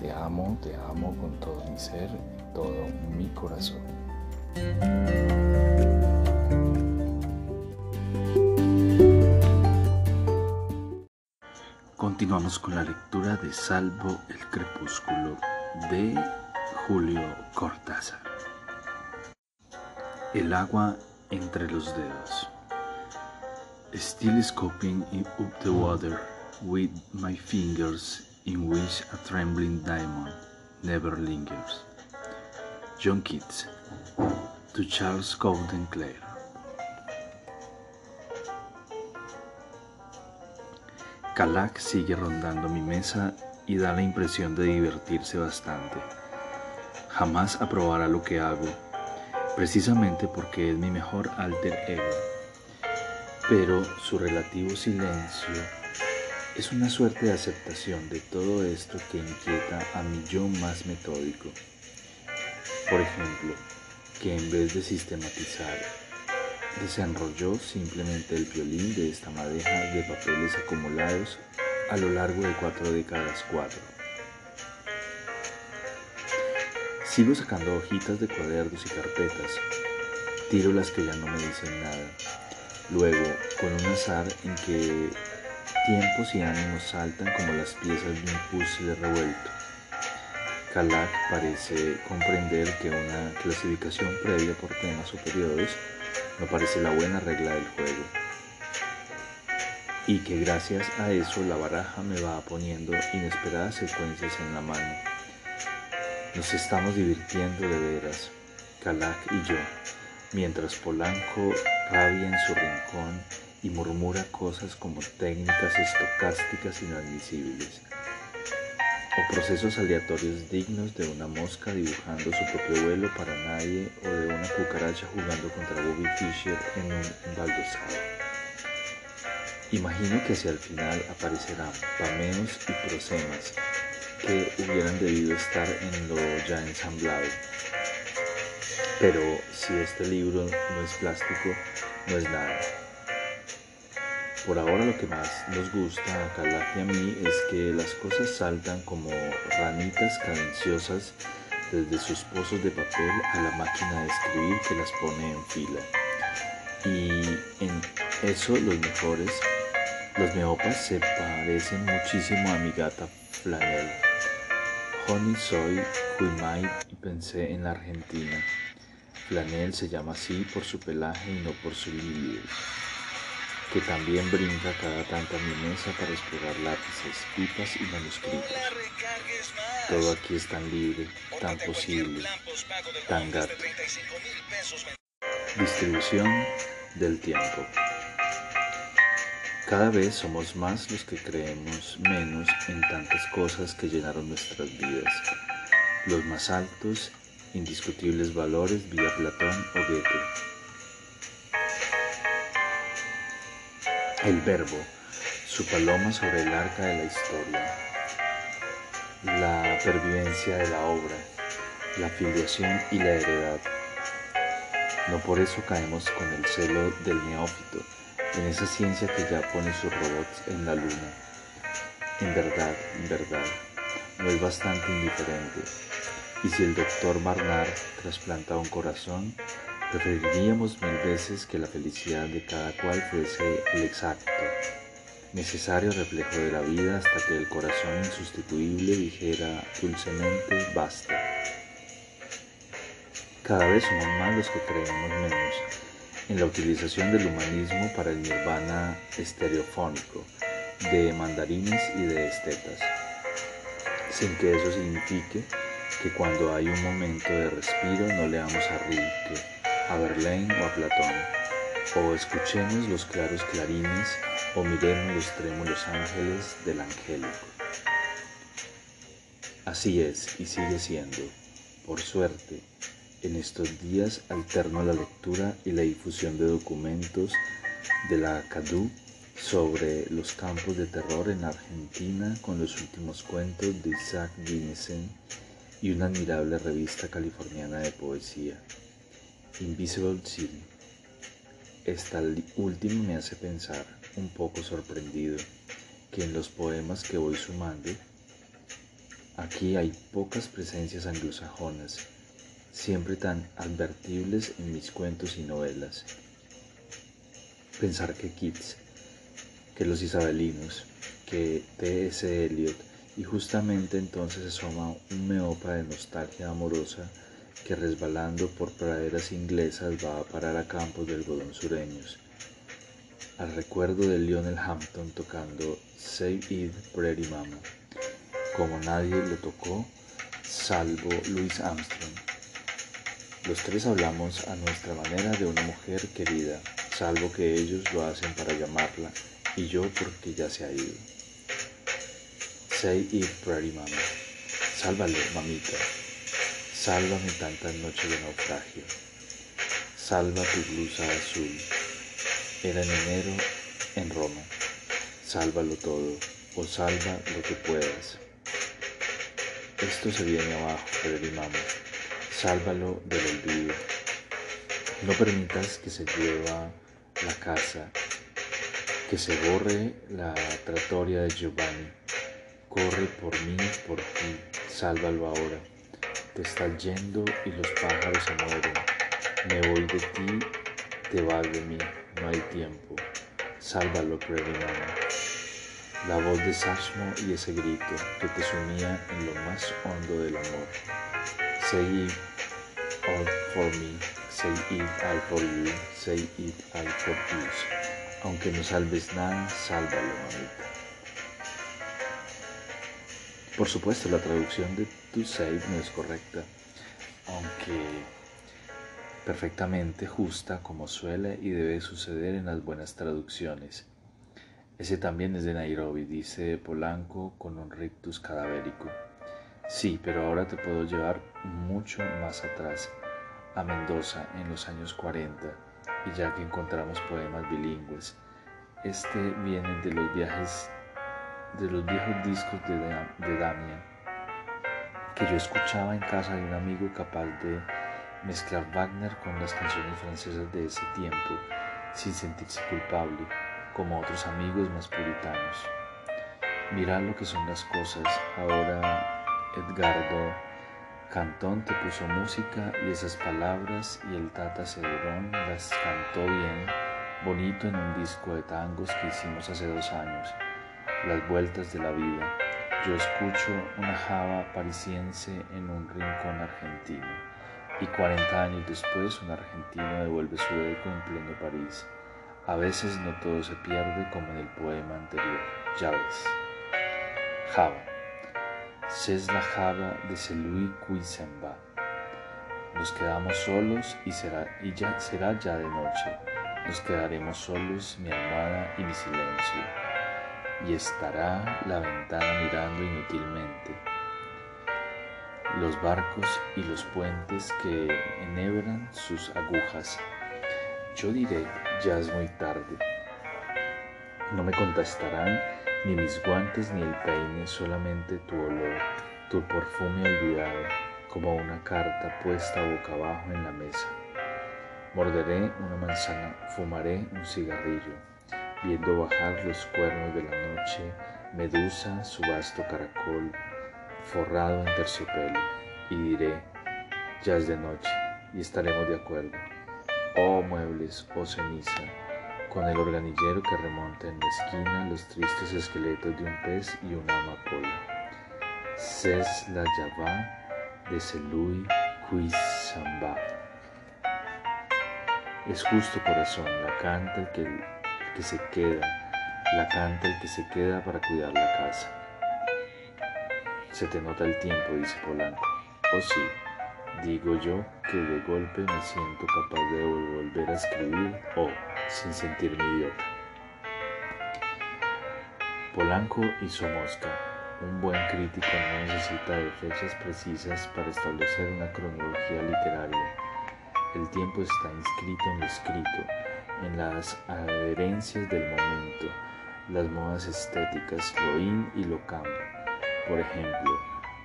Te amo, te amo con todo mi ser, todo mi corazón. Continuamos con la lectura de Salvo el Crepúsculo de Julio Cortázar. El agua entre los dedos. Still scoping up the water with my fingers in which a trembling diamond never lingers. John Keats to Charles Cowden Clare. Calac sigue rondando mi mesa y da la impresión de divertirse bastante. Jamás aprobará lo que hago, precisamente porque es mi mejor alter ego. Pero su relativo silencio es una suerte de aceptación de todo esto que inquieta a mi yo más metódico. Por ejemplo, que en vez de sistematizar, desenrolló simplemente el violín de esta madeja de papeles acumulados a lo largo de cuatro décadas cuatro. Sigo sacando hojitas de cuadernos y carpetas, tiro las que ya no me dicen nada. Luego, con un azar en que tiempos y ánimos saltan como las piezas de un puzzle revuelto. Calac parece comprender que una clasificación previa por temas o periodos no parece la buena regla del juego y que gracias a eso la baraja me va poniendo inesperadas secuencias en la mano. Nos estamos divirtiendo de veras, Calac y yo, mientras Polanco rabia en su rincón y murmura cosas como técnicas estocásticas inadmisibles o procesos aleatorios dignos de una mosca dibujando su propio vuelo para nadie o de una cucaracha jugando contra Bobby Fischer en un embaldosado. Imagino que hacia el final aparecerán pameos y prosemas que hubieran debido estar en lo ya ensamblado. Pero si este libro no es plástico, no es nada. Por ahora lo que más nos gusta a Calac y a mí es que las cosas saltan como ranitas cadenciosas desde sus pozos de papel a la máquina de escribir que las pone en fila. Y en eso los mejores, los meopas se parecen muchísimo a mi gata Flanel. Honey soy, Huimai y pensé en la Argentina. Flanel se llama así por su pelaje y no por su libido que también brinca cada tanto a mi mesa para explorar lápices, pipas y manuscritos. Todo aquí es tan libre, tan posible, tan gato. Distribución del tiempo. Cada vez somos más los que creemos menos en tantas cosas que llenaron nuestras vidas. Los más altos, indiscutibles valores vía Platón o Goethe El verbo, su paloma sobre el arca de la historia, la pervivencia de la obra, la filiación y la heredad. No por eso caemos con el celo del neófito, en esa ciencia que ya pone sus robots en la luna. En verdad, en verdad, no es bastante indiferente. Y si el doctor Barnard trasplanta un corazón, Preferiríamos mil veces que la felicidad de cada cual fuese el exacto, necesario reflejo de la vida hasta que el corazón insustituible dijera dulcemente basta. Cada vez somos más los que creemos menos en la utilización del humanismo para el nirvana estereofónico de mandarines y de estetas, sin que eso signifique que cuando hay un momento de respiro no leamos a Rilke a Verlaine o a Platón, o escuchemos los claros clarines o miremos los trémulos ángeles del angélico. Así es y sigue siendo. Por suerte, en estos días alterno la lectura y la difusión de documentos de la CADU sobre los campos de terror en Argentina con los últimos cuentos de Isaac Dinesen y una admirable revista californiana de poesía, Invisible City. Esta última me hace pensar, un poco sorprendido, que en los poemas que voy sumando, aquí hay pocas presencias anglosajonas siempre tan advertibles en mis cuentos y novelas. Pensar que Keats, que los isabelinos, que T.S. Eliot, y justamente entonces asoma un meopa de nostalgia amorosa que resbalando por praderas inglesas va a parar a campos de algodón sureños, al recuerdo de Lionel Hampton tocando Save It Pretty Mama, como nadie lo tocó salvo Louis Armstrong. Los tres hablamos a nuestra manera de una mujer querida, salvo que ellos lo hacen para llamarla y yo porque ya se ha ido. Say it, pretty mama. Sálvalo, mamita. Sálvame tantas noches de naufragio. Salva tu blusa azul. Era en enero en Roma. Sálvalo todo o salva lo que puedas. Esto se viene abajo, mama sálvalo del olvido. No permitas que se lleva la casa, que se borre la trattoria de Giovanni. Corre por mí, por ti, sálvalo ahora. Te estás yendo y los pájaros se mueren. Me voy de ti, te vas de mí, no hay tiempo. Sálvalo, Previnana. La voz de Sashmo y ese grito que te sumía en lo más hondo del amor. Seguí all for me, say it all for you, say it all for you. Aunque no salves nada, sálvalo, mamita. Por supuesto, la traducción de to save no es correcta, aunque perfectamente justa como suele y debe suceder en las buenas traducciones. Ese también es de Nairobi, dice Polanco con un rictus cadavérico. Sí, pero ahora te puedo llevar mucho más atrás, a Mendoza en los años 40, y ya que encontramos poemas bilingües. Este viene de los viajes, de los viejos discos de, de que yo escuchaba en casa de un amigo capaz de mezclar Wagner con las canciones francesas de ese tiempo, sin sentirse culpable, como otros amigos más puritanos. Mirad lo que son las cosas ahora Edgardo Cantón te puso música y esas palabras y el Tata Cedrón las cantó bien, bonito en un disco de tangos que hicimos hace dos años, Las Vueltas de la Vida. Yo escucho una java parisiense en un rincón argentino y 40 años después un argentino devuelve su eco en pleno París. A veces no todo se pierde como en el poema anterior, ya ves. Java. C'est la java de celui qui s'en va. Nos quedamos solos y, será, ya será ya de noche. Nos quedaremos solos, mi almohada y mi silencio. Y estará la ventana mirando inútilmente. Los barcos y los puentes que enhebran sus agujas. Yo diré, ya es muy tarde. No me contestarán ni mis guantes ni el peine, solamente tu olor, tu perfume olvidado, como una carta puesta boca abajo en la mesa. Morderé una manzana, fumaré un cigarrillo, viendo bajar los cuernos de la noche, medusa, su vasto caracol, forrado en terciopelo, y diré, ya es de noche, y estaremos de acuerdo. Oh muebles, oh ceniza, con el organillero que remonta en la esquina los tristes esqueletos de un pez y una amapola. C'est la java de qui s'en Es justo corazón, la canta el que, que se queda, la canta el que se queda para cuidar la casa. Se te nota el tiempo, dice Polanco. Oh sí, digo yo que de golpe me siento capaz de volver a escribir o sin sentirme idiota. Polanco y Mosca, un buen crítico no necesita de fechas precisas para establecer una cronología literaria. El tiempo está inscrito en lo escrito, en las adherencias del momento, las modas estéticas, lo in y lo camp. Por ejemplo,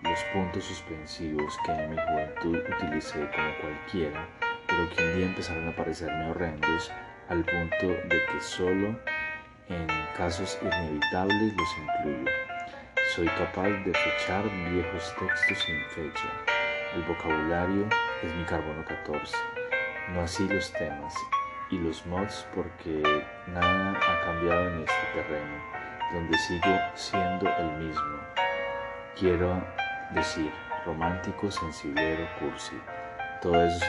los puntos suspensivos que en mi juventud utilicé como cualquiera, pero que un día empezaron a parecerme horrendos al punto de que solo en casos inevitables los incluyo. Soy capaz de fechar viejos textos sin fecha. El vocabulario es mi carbono 14. No así los temas y los mods porque nada ha cambiado en este terreno, donde sigo siendo el mismo. Quiero decir, romántico, sensiblero, cursi. Todo eso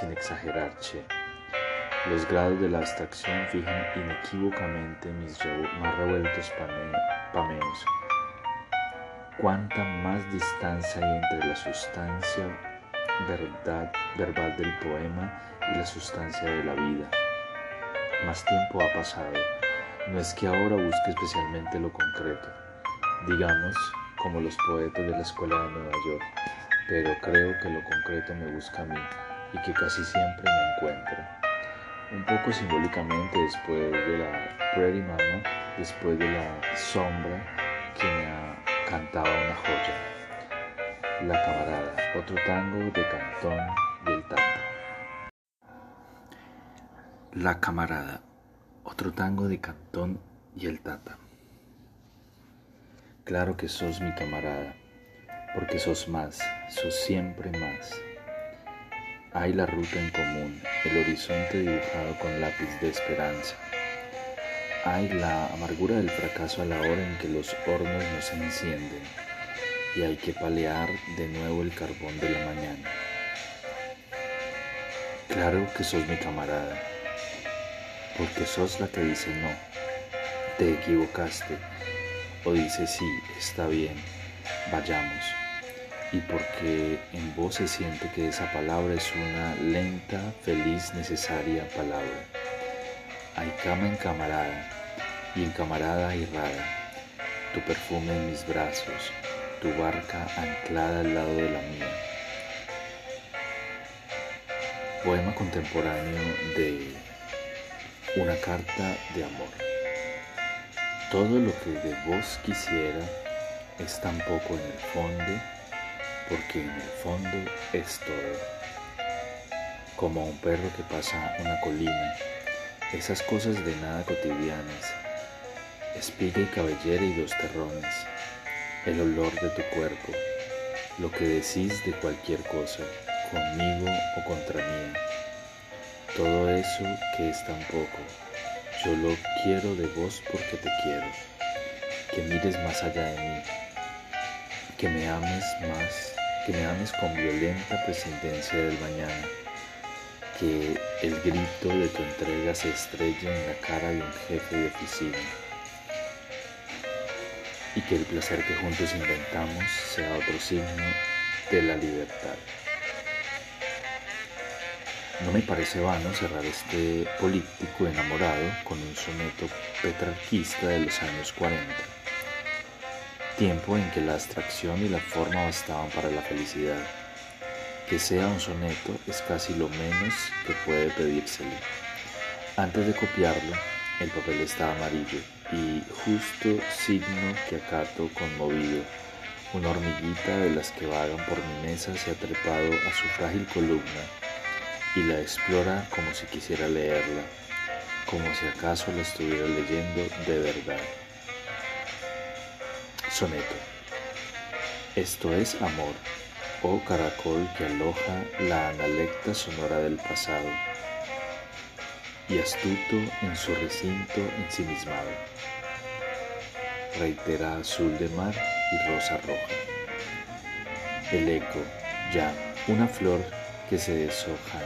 sin, exagerar, che. Los grados de la abstracción fijan inequívocamente mis más revueltos pameos. Cuánta más distancia hay entre la sustancia verdad, verbal del poema y la sustancia de la vida. Más tiempo ha pasado. No es que ahora busque especialmente lo concreto, digamos, como los poetas de la escuela de Nueva York, pero creo que lo concreto me busca a mí y que casi siempre me encuentro. Un poco simbólicamente después de la Prairie Mama, después de la sombra que me ha cantado una joya. La camarada, otro tango de Cantón y el Tata. La camarada, otro tango de Cantón y el Tata. Claro que sos mi camarada, porque sos más, sos siempre más. Hay la ruta en común, el horizonte dibujado con lápiz de esperanza. Hay la amargura del fracaso a la hora en que los hornos no se encienden y hay que palear de nuevo el carbón de la mañana. Claro que sos mi camarada, porque sos la que dice no, te equivocaste, o dice sí, está bien, vayamos, y porque en vos se siente que esa palabra es una lenta, feliz, necesaria palabra. Hay cama en camarada, y en camarada hay rara, tu perfume en mis brazos, barca anclada al lado de la mía. Poema contemporáneo de Una carta de amor. Todo lo que de vos quisiera es tan poco en el fondo, porque en el fondo es todo. Como un perro que pasa una colina, esas cosas de nada cotidianas, espiga y cabellera y dos terrones el olor de tu cuerpo, lo que decís de cualquier cosa, conmigo o contra mí. Todo eso que es tan poco, yo lo quiero de vos porque te quiero, que mires más allá de mí, que me ames más, que me ames con violenta prescindencia del mañana, que el grito de tu entrega se estrelle en la cara de un jefe de oficina y que el placer que juntos inventamos sea otro signo de la libertad. No me parece vano cerrar este político enamorado con un soneto petrarquista de los años 40, tiempo en que la abstracción y la forma bastaban para la felicidad. Que sea un soneto es casi lo menos que puede pedírsele. Antes de copiarlo, el papel estaba amarillo y justo signo que acato conmovido. Una hormiguita de las que vagan por mi mesa se ha trepado a su frágil columna y la explora como si quisiera leerla, como si acaso la estuviera leyendo de verdad. Soneto. Esto es amor, oh caracol que aloja la analecta sonora del pasado y astuto en su recinto ensimismado. Reitera azul de mar y rosa roja. El eco, ya, una flor que se deshoja,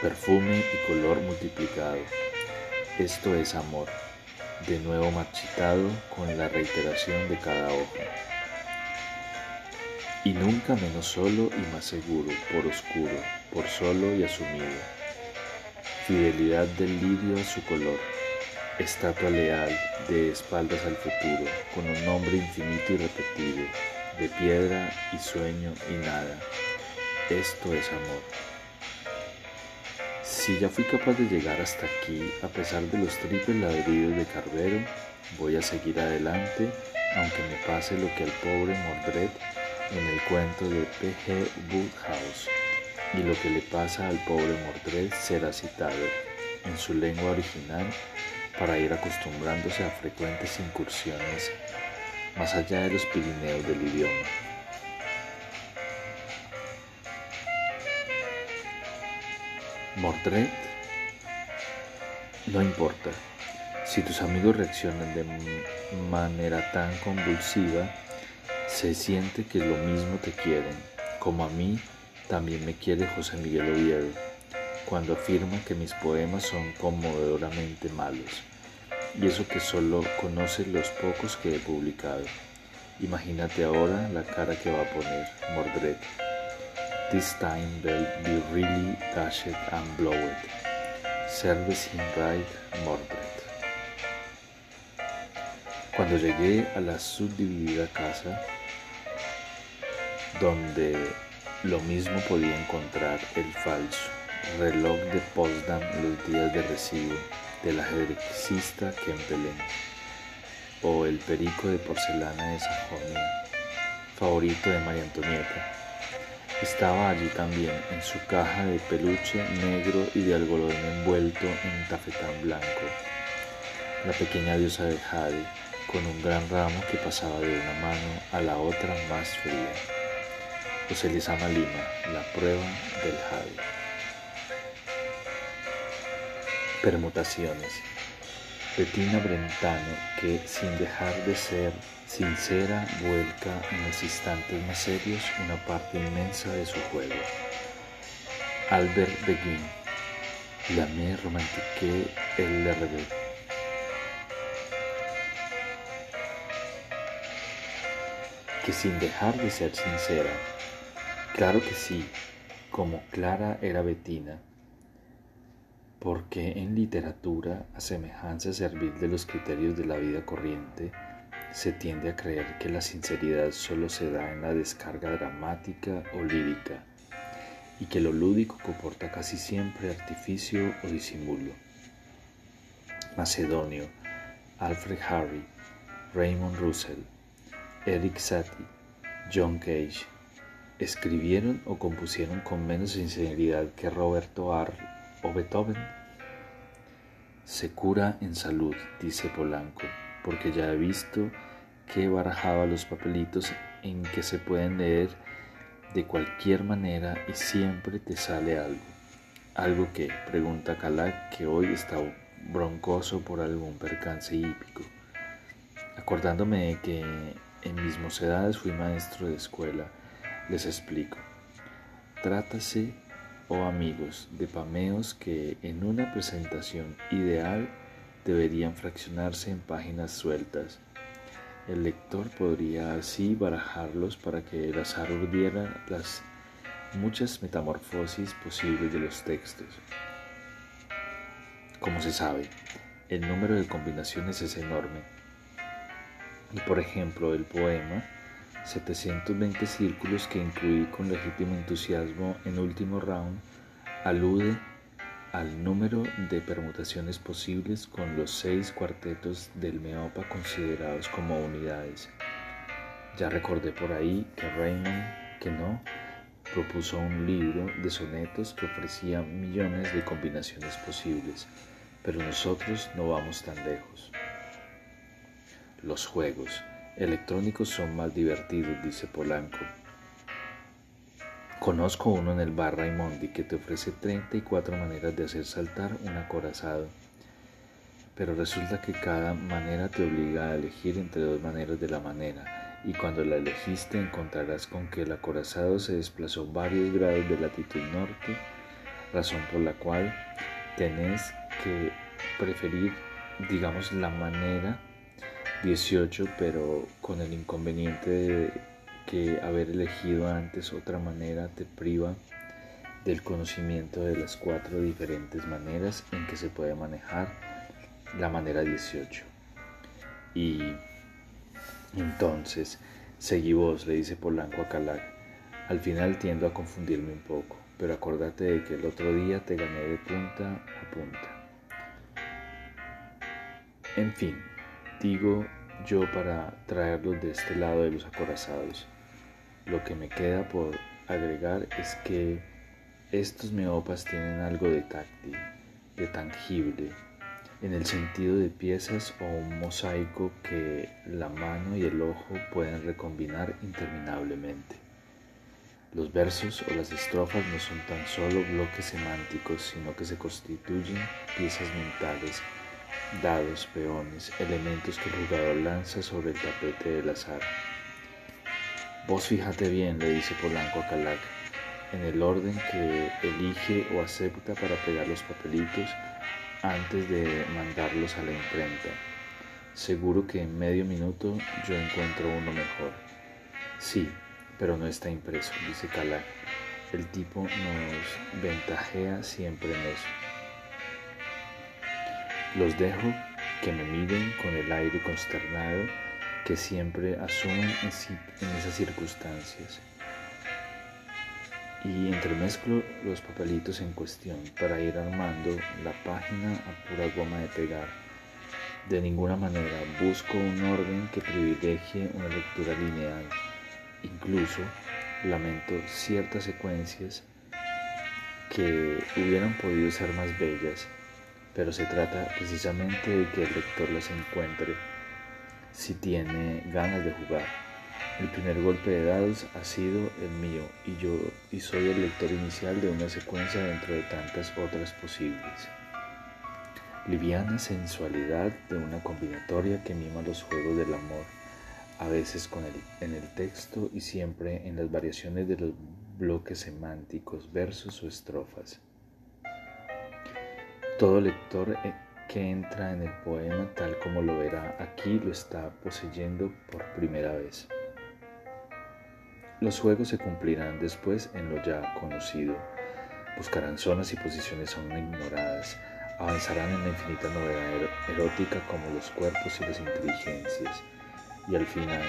perfume y color multiplicado. Esto es amor, de nuevo marchitado con la reiteración de cada hoja. Y nunca menos solo y más seguro, por oscuro, por solo y asumido fidelidad del lirio a su color, estatua leal de espaldas al futuro, con un nombre infinito y repetido, de piedra y sueño y nada. Esto es amor. Si ya fui capaz de llegar hasta aquí, a pesar de los triples ladridos de Carbero, voy a seguir adelante, aunque me pase lo que al pobre Mordred en el cuento de P.G. Woodhouse, y lo que le pasa al pobre Mordred será citado en su lengua original para ir acostumbrándose a frecuentes incursiones más allá de los Pirineos del idioma. Mordred, no importa. Si tus amigos reaccionan de manera tan convulsiva, se siente que lo mismo te quieren, como a mí también me quiere José Miguel Oviedo, cuando afirma que mis poemas son conmovedoramente malos, y eso que solo conoce los pocos que he publicado. Imagínate ahora la cara que va a poner Mordred. This time they'll be really dashed and blowed. Service him right, Mordred. Cuando llegué a la subdividida casa, donde lo mismo podía encontrar el falso reloj de Potsdam los días de recibo del ajedrecista Kempelen o el perico de porcelana de Sajonia, favorito de María Antonieta. Estaba allí también en su caja de peluche negro y de algodón envuelto en tafetán blanco, la pequeña diosa de jade con un gran ramo que pasaba de una mano a la otra más fría. José Lima, la prueba del jade. Permutaciones. Bettina Brentano, que sin dejar de ser sincera, vuelca en los instantes más serios una parte inmensa de su juego. Albert Beguin, la me romantique revés. Que sin dejar de ser sincera, claro que sí, como Clara era Bettina, porque en literatura, a semejanza servil de los criterios de la vida corriente, se tiende a creer que la sinceridad solo se da en la descarga dramática o lírica, y que lo lúdico comporta casi siempre artificio o disimulo. Macedonio, Alfred Harry, Raymond Russell, Eric Satie, John Cage, escribieron o compusieron con menos sinceridad que Roberto Arl o Beethoven. Se cura en salud, dice Polanco, porque ya he visto que barajaba los papelitos en que se pueden leer de cualquier manera y siempre te sale algo. Algo que, pregunta Calac, que hoy está broncoso por algún percance hípico. Acordándome de que en mis mocedades fui maestro de escuela, les explico. Trátase o amigos de pameos que en una presentación ideal deberían fraccionarse en páginas sueltas. El lector podría así barajarlos para que el azar urdiera las muchas metamorfosis posibles de los textos. Como se sabe, el número de combinaciones es enorme. Y por ejemplo, el poema 720 círculos que incluí con legítimo entusiasmo en último round alude al número de permutaciones posibles con los seis cuartetos del Meopa considerados como unidades. Ya recordé por ahí que Raymond no propuso un libro de sonetos que ofrecía millones de combinaciones posibles, pero nosotros no vamos tan lejos. Los juegos electrónicos son más divertidos, dice Polanco. Conozco uno en el bar Raimondi que te ofrece 34 maneras de hacer saltar un acorazado, pero resulta que cada manera te obliga a elegir entre dos maneras de la manera, y cuando la elegiste encontrarás con que el acorazado se desplazó varios grados de latitud norte, razón por la cual tenés que preferir, digamos, la manera 18, pero con el inconveniente de que haber elegido antes otra manera te priva del conocimiento de las cuatro diferentes maneras en que se puede manejar la manera 18. Y entonces, seguí vos, le dice Polanco a Calac. Al final tiendo a confundirme un poco, pero acordate de que el otro día te gané de punta a punta. En fin, digo yo para traerlos de este lado de los acorazados. Lo que me queda por agregar es que estos meopas tienen algo de táctil, de tangible, en el sentido de piezas o un mosaico que la mano y el ojo pueden recombinar interminablemente. Los versos o las estrofas no son tan solo bloques semánticos, sino que se constituyen piezas mentales, dados, peones, elementos que el jugador lanza sobre el tapete del azar. Vos fíjate bien, le dice Polanco a Calac, en el orden que elige o acepta para pegar los papelitos antes de mandarlos a la imprenta. Seguro que en medio minuto yo encuentro uno mejor. Sí, pero no está impreso, dice Calac. El tipo nos ventajea siempre en eso. Los dejo que me miren con el aire consternado que siempre asumen en esas circunstancias y entremezclo los papelitos en cuestión para ir armando la página a pura goma de pegar. De ninguna manera busco un orden que privilegie una lectura lineal. Incluso lamento ciertas secuencias que hubieran podido ser más bellas, pero se trata precisamente de que el lector las encuentre si tiene ganas de jugar. El primer golpe de dados ha sido el mío y yo y soy el lector inicial de una secuencia dentro de tantas otras posibles. Liviana sensualidad de una combinatoria que mima los juegos del amor, a veces con el, en el texto y siempre en las variaciones de los bloques semánticos, versos o estrofas. Todo lector eh, que entra en el poema tal como lo verá aquí lo está poseyendo por primera vez. Los juegos se cumplirán después en lo ya conocido. Buscarán zonas y posiciones aún ignoradas. Avanzarán en la infinita novedad erótica como los cuerpos y las inteligencias. Y al final,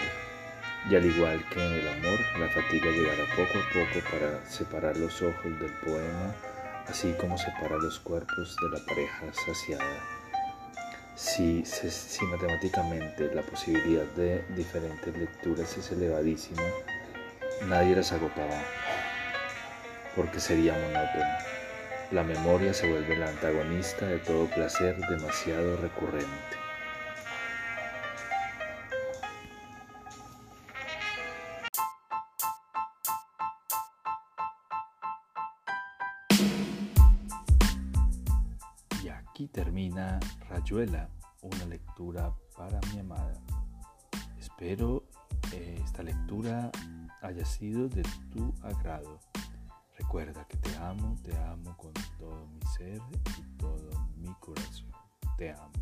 y al igual que en el amor, la fatiga llegará poco a poco para separar los ojos del poema, así como separa los cuerpos de la pareja saciada. Si, matemáticamente la posibilidad de diferentes lecturas es elevadísima, nadie las agotaba, porque sería monótono. La memoria se vuelve la antagonista de todo placer demasiado recurrente. Una lectura para mi amada. Espero eh, esta lectura haya sido de tu agrado. Recuerda que te amo, te amo con todo mi ser y todo mi corazón. Te amo.